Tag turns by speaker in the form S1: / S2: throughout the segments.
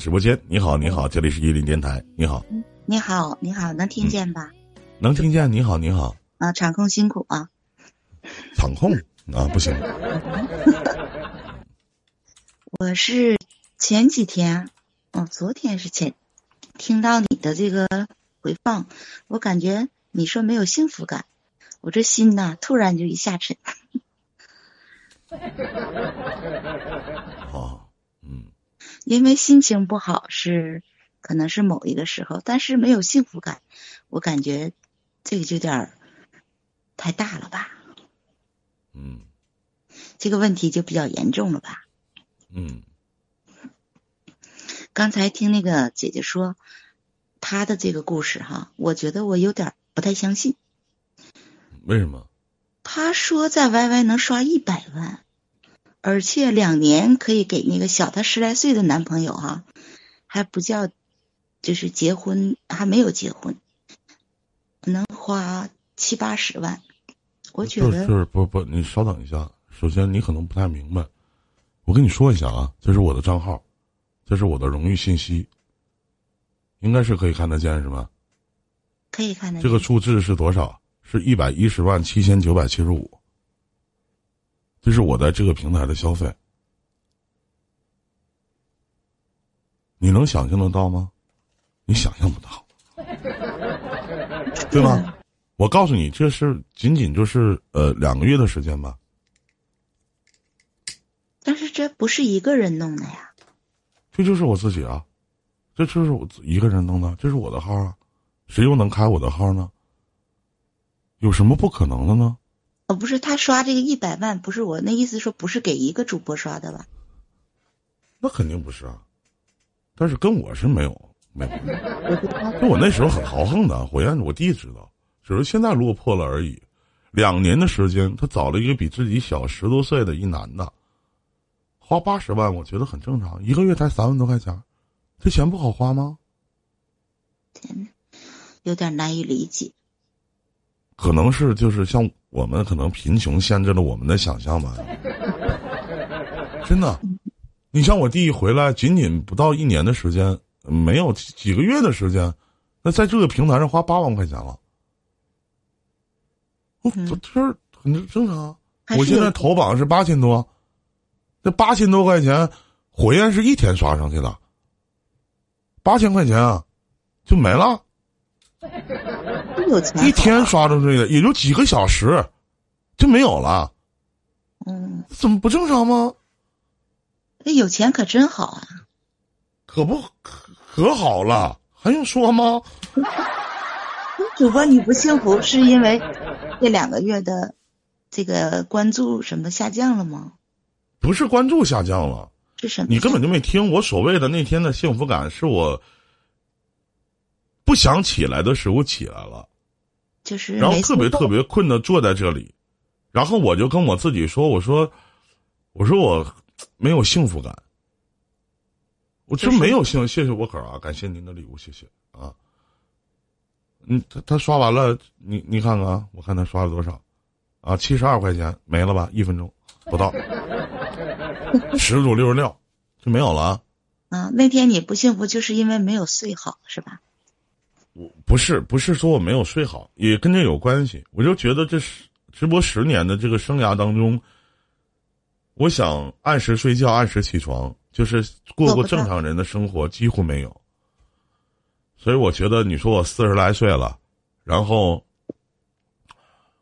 S1: 直播间，你好，你好，这里是伊林电台，你好，
S2: 你好，你好，能听见吧？
S1: 能听见，你好，你好，
S2: 啊，场控辛苦啊，
S1: 场控？啊，不行，
S2: 我是前几天，哦，昨天是前，听到你的这个回放，我感觉你说没有幸福感，我这心呐，突然就一下沉。
S1: 哦，嗯，
S2: 因为心情不好是，可能是某一个时候，但是没有幸福感，我感觉这个就有点儿太大了吧？
S1: 嗯，
S2: 这个问题就比较严重了吧？
S1: 嗯，
S2: 刚才听那个姐姐说她的这个故事哈，我觉得我有点不太相信。
S1: 为什么？
S2: 她说在 YY 能刷一百万，而且两年可以给那个小她十来岁的男朋友哈，还不叫就是结婚，还没有结婚，能花七八十万。我觉得
S1: 就是不不，你稍等一下。首先，你可能不太明白，我跟你说一下啊，这是我的账号，这是我的荣誉信息，应该是可以看得见是吧？
S2: 可以看得见
S1: 这个数字是多少？是一百一十万七千九百七十五。这是我在这个平台的消费，你能想象得到吗？你想象不到，对吗？我告诉你，这是仅仅就是呃两个月的时间吧。
S2: 但是这不是一个人弄的呀。
S1: 这就是我自己啊，这就是我一个人弄的，这是我的号啊，谁又能开我的号呢？有什么不可能的呢？
S2: 哦，不是他刷这个一百万，不是我那意思说不是给一个主播刷的吧？
S1: 那肯定不是啊，但是跟我是没有没有，就我那时候很豪横的，火焰我弟知道，只是现在落魄了而已。两年的时间，他找了一个比自己小十多岁的一男的，花八十万，我觉得很正常，一个月才三万多块钱，这钱不好花吗？
S2: 天哪，有点难以理解。
S1: 可能是就是像我们可能贫穷限制了我们的想象吧，真的。你像我弟回来，仅仅不到一年的时间，没有几个月的时间，那在这个平台上花八万块钱了，我这这很正常啊。我现在投榜是八千多，这八千多块钱，火焰是一天刷上去的，八千块钱啊，就没了。
S2: 有钱
S1: 一天刷出去的也就几个小时，就没有了。
S2: 嗯，
S1: 怎么不正常吗？
S2: 那有钱可真好啊！
S1: 可不可可好了，还用说吗？
S2: 主播你不幸福是因为这两个月的这个关注什么下降了吗？
S1: 不是关注下降了，
S2: 是什么？
S1: 你根本就没听我所谓的那天的幸福感，是我不想起来的时候起来了。
S2: 就是
S1: 然后特别特别困的坐在这里，然后我就跟我自己说：“我说，我说我没有幸福感，我真没有幸。谢谢沃克啊，感谢您的礼物，谢谢啊。嗯，他他刷完了，你你看看啊，我看他刷了多少啊？七十二块钱没了吧？一分钟不到，十组六十六就没有了啊。
S2: 啊，那天你不幸福就是因为没有睡好，是吧？
S1: 我不是不是说我没有睡好，也跟这有关系。我就觉得这十直播十年的这个生涯当中，我想按时睡觉、按时起床，就是过过正常人的生活，几乎没有。所以我觉得，你说我四十来岁了，然后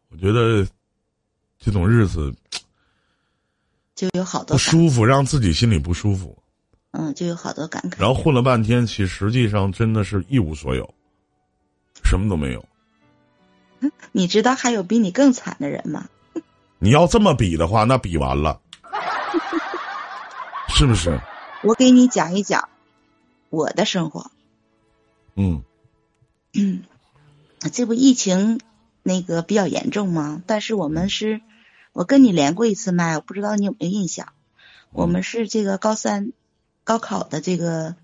S1: 我觉得这种日子
S2: 就有好多
S1: 不舒服，让自己心里不舒服。
S2: 嗯，就有好多感慨。
S1: 然后混了半天，其实实际上真的是一无所有。什么都没有，
S2: 你知道还有比你更惨的人吗？
S1: 你要这么比的话，那比完了，是不是？
S2: 我给你讲一讲我的生活。
S1: 嗯
S2: 嗯，这不疫情那个比较严重吗？但是我们是，我跟你连过一次麦，我不知道你有没有印象。我们是这个高三高考的这个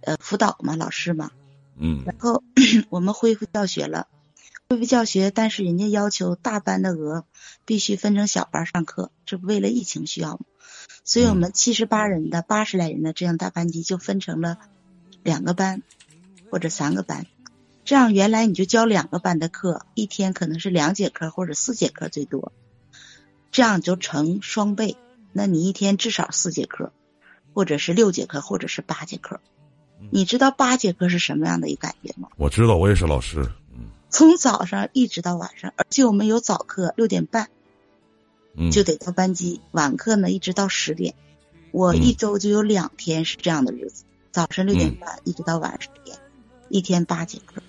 S2: 呃辅导嘛，老师嘛。
S1: 嗯，
S2: 然后 我们恢复教学了，恢微微教学，但是人家要求大班的额必须分成小班上课，这不为了疫情需要吗？所以我们七十八人的、八十来人的这样大班级就分成了两个班或者三个班，这样原来你就教两个班的课，一天可能是两节课或者四节课最多，这样就成双倍，那你一天至少四节课，或者是六节课，或者是八节课。你知道八节课是什么样的一个感觉吗？
S1: 我知道，我也是老师。嗯，
S2: 从早上一直到晚上，而且我们有早课六点半，
S1: 嗯，
S2: 就得到班级；晚课呢一直到十点。我一周就有两天是这样的日子，早晨六点半一直到晚上十点，一天八节课。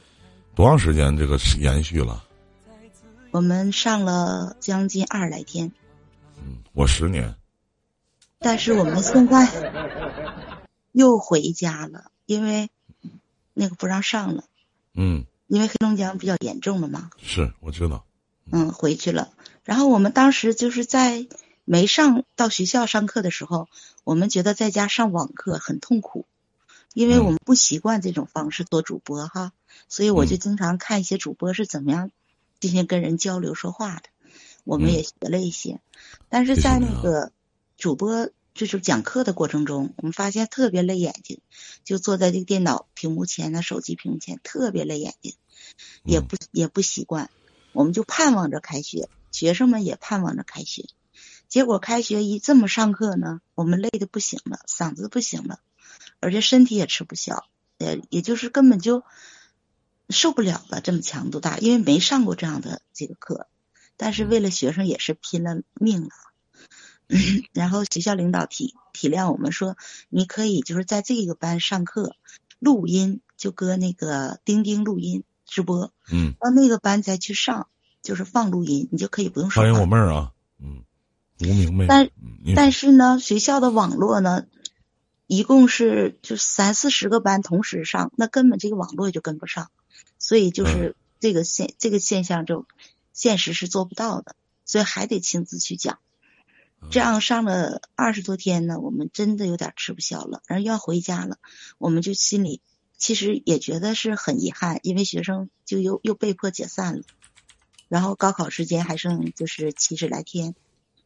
S1: 多长时间这个延续了？
S2: 我们上了将近二十来天。
S1: 嗯，我十年。
S2: 但是我们现在又回家了。因为那个不让上了，
S1: 嗯，
S2: 因为黑龙江比较严重了嘛。
S1: 是，我知道。
S2: 嗯，回去了。然后我们当时就是在没上到学校上课的时候，我们觉得在家上网课很痛苦，因为我们不习惯这种方式做主播哈，所以我就经常看一些主播是怎么样进行跟人交流说话的，我们也学了一些。但是在那个主播。就是讲课的过程中，我们发现特别累眼睛，就坐在这个电脑屏幕前那，手机屏幕前特别累眼睛，也不也不习惯。我们就盼望着开学，学生们也盼望着开学。结果开学一这么上课呢，我们累的不行了，嗓子不行了，而且身体也吃不消，也也就是根本就受不了了，这么强度大，因为没上过这样的这个课，但是为了学生也是拼了命了。然后学校领导体体谅我们说，你可以就是在这个班上课，录音就搁那个钉钉录音直播，
S1: 嗯，
S2: 到那个班再去上，就是放录音，你就可以不用说。
S1: 欢迎我妹儿啊，嗯，吴明妹。
S2: 但但是呢，学校的网络呢，一共是就三四十个班同时上，那根本这个网络就跟不上，所以就是这个现这个现象就现实是做不到的，所以还得亲自去讲。这样上了二十多天呢，我们真的有点吃不消了，然后要回家了，我们就心里其实也觉得是很遗憾，因为学生就又又被迫解散了，然后高考时间还剩就是七十来天，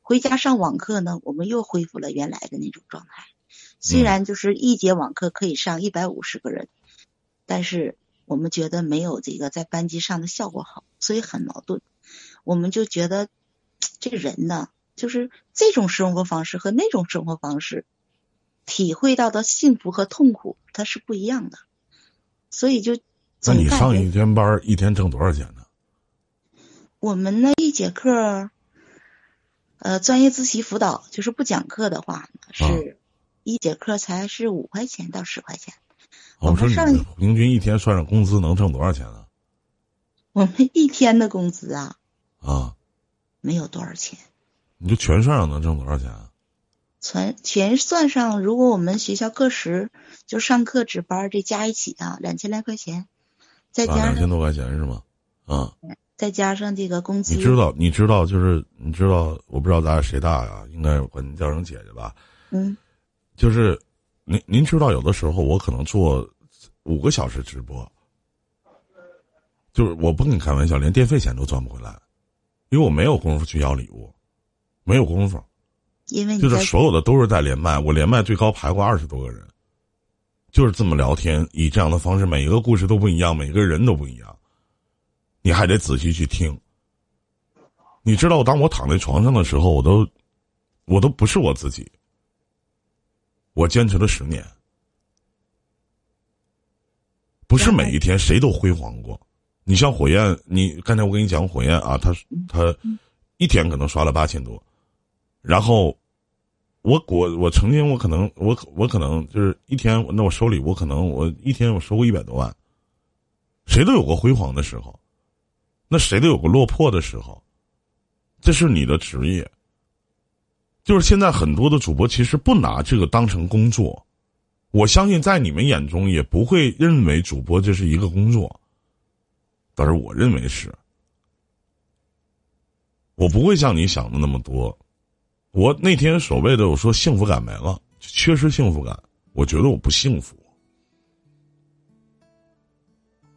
S2: 回家上网课呢，我们又恢复了原来的那种状态，虽然就是一节网课可以上一百五十个人，但是我们觉得没有这个在班级上的效果好，所以很矛盾，我们就觉得这个人呢。就是这种生活方式和那种生活方式，体会到的幸福和痛苦，它是不一样的。所以就，
S1: 那你上一天班一天挣多少钱呢？
S2: 我们那一节课，呃，专业自习辅导就是不讲课的话，是一节课才是五块钱到十块钱。
S1: 我说你平均一天算上工资能挣多少钱呢？
S2: 我们一天的工资啊，
S1: 啊，
S2: 没有多少钱。
S1: 你就全算上能挣多少钱啊？
S2: 全全算上，如果我们学校课时就上课值班这加一起啊，两千来块钱，再加
S1: 两千多块钱是吗？啊，
S2: 再加上这个工资。
S1: 你知道？你知道？就是你知道？我不知道咱俩谁大呀？应该管你叫声姐姐吧？
S2: 嗯，
S1: 就是您您知道，有的时候我可能做五个小时直播，就是我不跟你开玩笑，连电费钱都赚不回来，因为我没有功夫去要礼物。没有功夫，
S2: 因为
S1: 就是所有的都是在连麦，我连麦最高排过二十多个人，就是这么聊天，以这样的方式，每一个故事都不一样，每个人都不一样，你还得仔细去听。你知道，当我躺在床上的时候，我都，我都不是我自己。我坚持了十年，不是每一天谁都辉煌过。你像火焰，你刚才我跟你讲火焰啊，他他一天可能刷了八千多。然后，我我我曾经我可能我我可能就是一天那我收礼物可能我一天我收过一百多万。谁都有过辉煌的时候，那谁都有过落魄的时候，这是你的职业。就是现在很多的主播其实不拿这个当成工作，我相信在你们眼中也不会认为主播这是一个工作，但是我认为是，我不会像你想的那么多。我那天所谓的我说幸福感没了，缺失幸福感，我觉得我不幸福。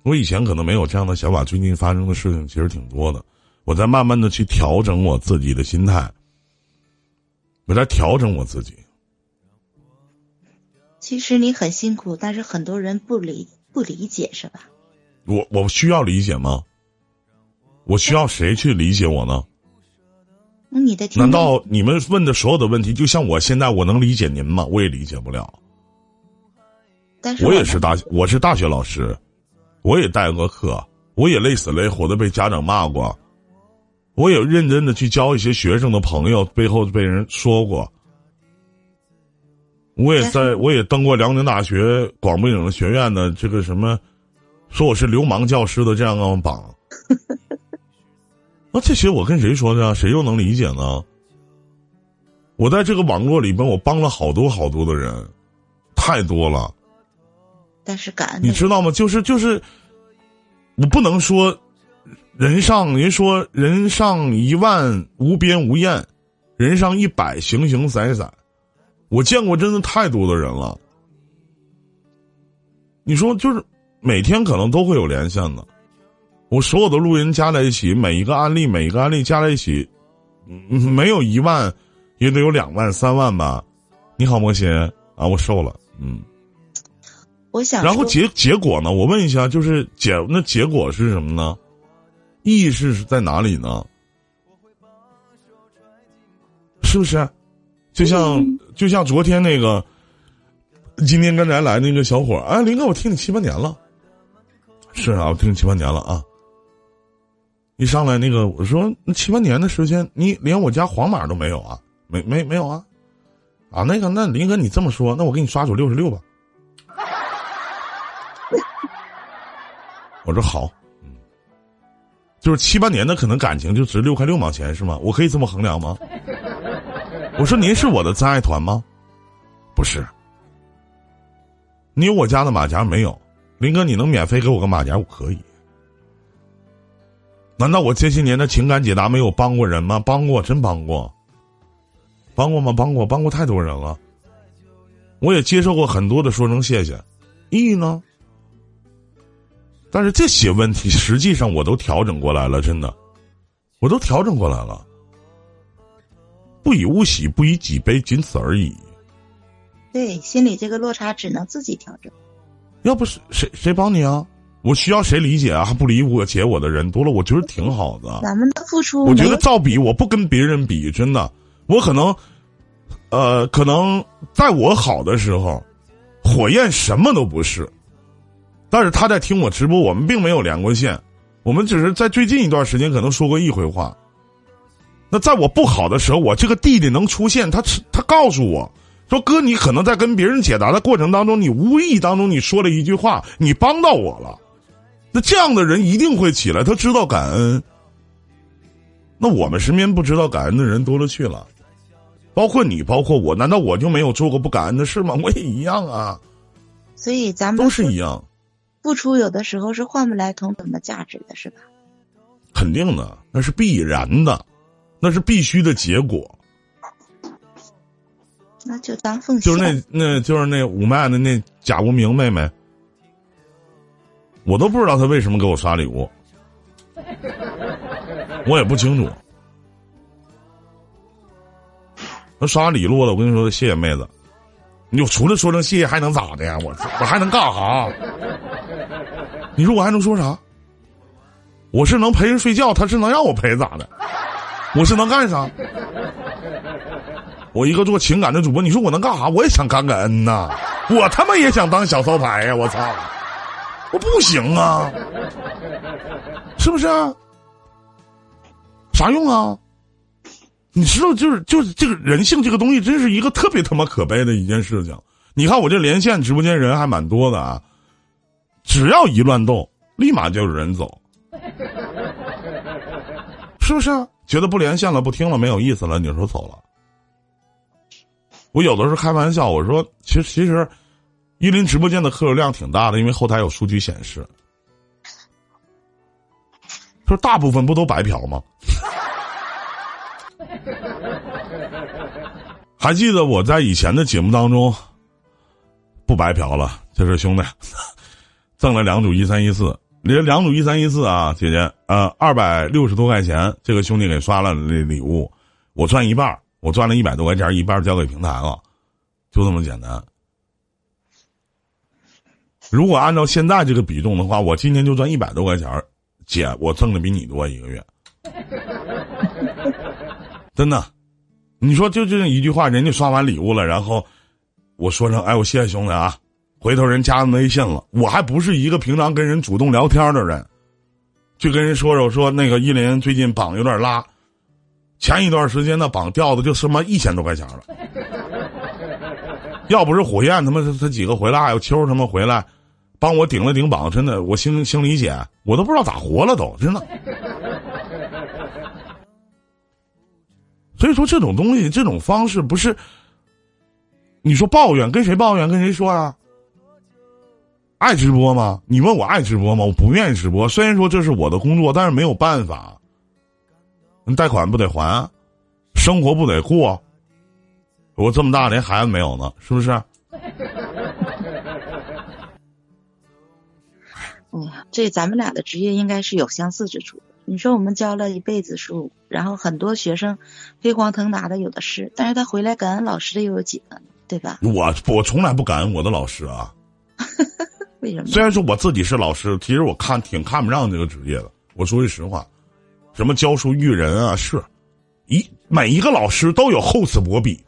S1: 我以前可能没有这样的想法，最近发生的事情其实挺多的。我在慢慢的去调整我自己的心态，我在调整我自己。
S2: 其实你很辛苦，但是很多人不理不理解，是吧？
S1: 我我需要理解吗？我需要谁去理解我呢？
S2: 那你的
S1: 难道你们问的所有的问题，就像我现在我能理解您吗？我也理解不了。
S2: 但是
S1: 我也是大，我是大学老师，我也带过课，我也累死累活的被家长骂过，我也认真的去教一些学生的朋友，背后被人说过。我也在，我也登过辽宁大学广播影视学院的这个什么，说我是流氓教师的这样的榜。那这些我跟谁说的？谁又能理解呢？我在这个网络里边，我帮了好多好多的人，太多了。
S2: 但是感恩，
S1: 你知道吗？就是就是，我不能说人上人说人上一万无边无厌，人上一百形形色色。我见过真的太多的人了。你说就是每天可能都会有连线的。我所有的录音加在一起，每一个案例，每一个案例加在一起，没有一万，也得有两万、三万吧。你好，摩羯啊，我瘦了，嗯。
S2: 我想。
S1: 然后结结果呢？我问一下，就是结那结果是什么呢？意识是在哪里呢？是不是？就像就像昨天那个，今天刚才来那个小伙儿，林哥，我听你七八年了。是啊，我听你七八年了啊。一上来那个，我说那七八年的时间，你连我家黄马都没有啊？没没没有啊？啊，那个那林哥，你这么说，那我给你刷组六十六吧。我说好，嗯，就是七八年的可能感情就值六块六毛钱是吗？我可以这么衡量吗？我说您是我的真爱团吗？不是。你有我家的马甲没有？林哥，你能免费给我个马甲？我可以。难道我这些年的情感解答没有帮过人吗？帮过，真帮过。帮过吗？帮过，帮过太多人了。我也接受过很多的说声谢谢，意义呢？但是这些问题实际上我都调整过来了，真的，我都调整过来了。不以物喜，不以己悲，仅此而已。
S2: 对，心里这个落差只能自己调整。
S1: 要不是谁谁帮你啊？我需要谁理解啊？还不理我解我的人多了，我觉得挺好的。
S2: 咱们的付出，
S1: 我觉得照比，我不跟别人比，真的，我可能，呃，可能在我好的时候，火焰什么都不是，但是他在听我直播，我们并没有连过线，我们只是在最近一段时间可能说过一回话。那在我不好的时候，我这个弟弟能出现，他他告诉我。说哥，你可能在跟别人解答的过程当中，你无意当中你说了一句话，你帮到我了。那这样的人一定会起来，他知道感恩。那我们身边不知道感恩的人多了去了，包括你，包括我，难道我就没有做过不感恩的事吗？我也一样啊。
S2: 所以咱们
S1: 都是一样，
S2: 付出有的时候是换不来同等的价值的，是吧？
S1: 肯定的，那是必然的，那是必须的结果。
S2: 那就当奉
S1: 献。就是那，那就是那五麦的那贾无名妹妹，我都不知道他为什么给我刷礼物，我也不清楚。那刷礼物了，我跟你说，谢谢妹子。你就除了说声谢谢还能咋的呀？我我还能干啥？你说我还能说啥？我是能陪人睡觉，他是能让我陪咋的？我是能干啥？我一个做情感的主播，你说我能干啥？我也想感感恩呐，我他妈也想当小骚牌呀！我操，我不行啊，是不是？啥用啊？你知道，就是就是这个人性这个东西，真是一个特别他妈可悲的一件事情。你看我这连线直播间人还蛮多的啊，只要一乱动，立马就有人走，是不是？觉得不连线了，不听了，没有意思了，你说走了。我有的时候开玩笑，我说其实其实，依林直播间的客流量挺大的，因为后台有数据显示。说大部分不都白嫖吗？还记得我在以前的节目当中，不白嫖了，就是兄弟，赠了两组一三一四，这两组一三一四啊，姐姐，呃，二百六十多块钱，这个兄弟给刷了这礼物，我赚一半，我赚了一百多块钱，一半交给平台了，就这么简单。如果按照现在这个比重的话，我今天就赚一百多块钱儿，姐，我挣的比你多一个月，真的。你说就这一句话，人家刷完礼物了，然后我说声哎，我谢谢兄弟啊，回头人加微信了，我还不是一个平常跟人主动聊天的人，就跟人说说说那个依林最近榜有点拉，前一段时间那榜掉的就他妈一千多块钱了，要不是火焰他妈他几个回来，还有秋他妈回来，帮我顶了顶榜，真的我心心里解，我都不知道咋活了都，真的。所以说这种东西，这种方式不是，你说抱怨跟谁抱怨跟谁说啊？爱直播吗？你问我爱直播吗？我不愿意直播。虽然说这是我的工作，但是没有办法。贷款不得还，生活不得过。我这么大连孩子没有呢，是不是？哎
S2: 呀，这咱们俩的职业应该是有相似之处。你说我们教了一辈子书，然后很多学生飞黄腾达的有的是，但是他回来感恩老师的又有几个呢？对吧？
S1: 我我从来不感恩我的老师啊。
S2: 为什么？
S1: 虽然说我自己是老师，其实我看挺看不上这个职业的。我说句实话，什么教书育人啊，是，一每一个老师都有厚此薄彼。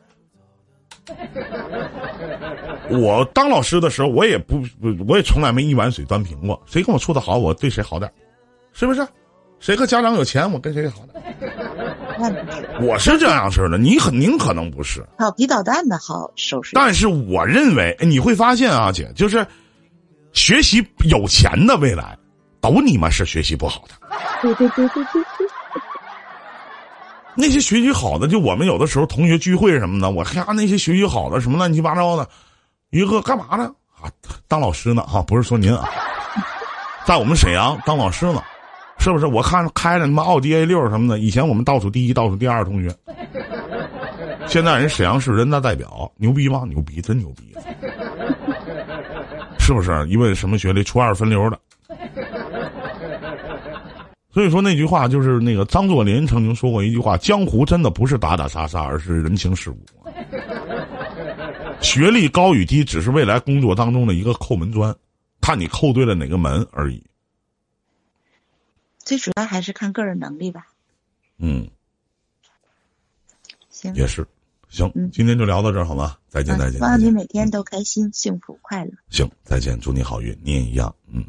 S1: 我当老师的时候，我也不不，我也从来没一碗水端平过。谁跟我处的好，我对谁好点，是不是？谁和家长有钱，我跟谁好的。我是这样式的，你很您可能不是。
S2: 好皮捣蛋的好手势。
S1: 但是我认为你会发现啊，姐，就是学习有钱的未来，都你妈是学习不好的。
S2: 对对对对对对。
S1: 那些学习好的，就我们有的时候同学聚会什么的，我看那些学习好的什么乱七八糟的，于哥干嘛呢？啊，当老师呢？哈，不是说您啊，在我们沈阳当老师呢。是不是？我看开着他妈奥迪 A 六什么的，以前我们倒数第一、倒数第二同学，现在人沈阳市人大代表，牛逼吗？牛逼，真牛逼！是不是？一问什么学历，初二分流的。所以说那句话就是那个张作霖曾经说过一句话：江湖真的不是打打杀杀，而是人情世故。学历高与低只是未来工作当中的一个扣门砖，看你扣对了哪个门而已。
S2: 最主要还是看个人能力吧。
S1: 嗯，
S2: 行，
S1: 也是，行，今天就聊到这儿好吗？再见，再见。
S2: 希望你每天都开心、幸福、快乐。
S1: 行，再见，祝你好运，你也一样，嗯。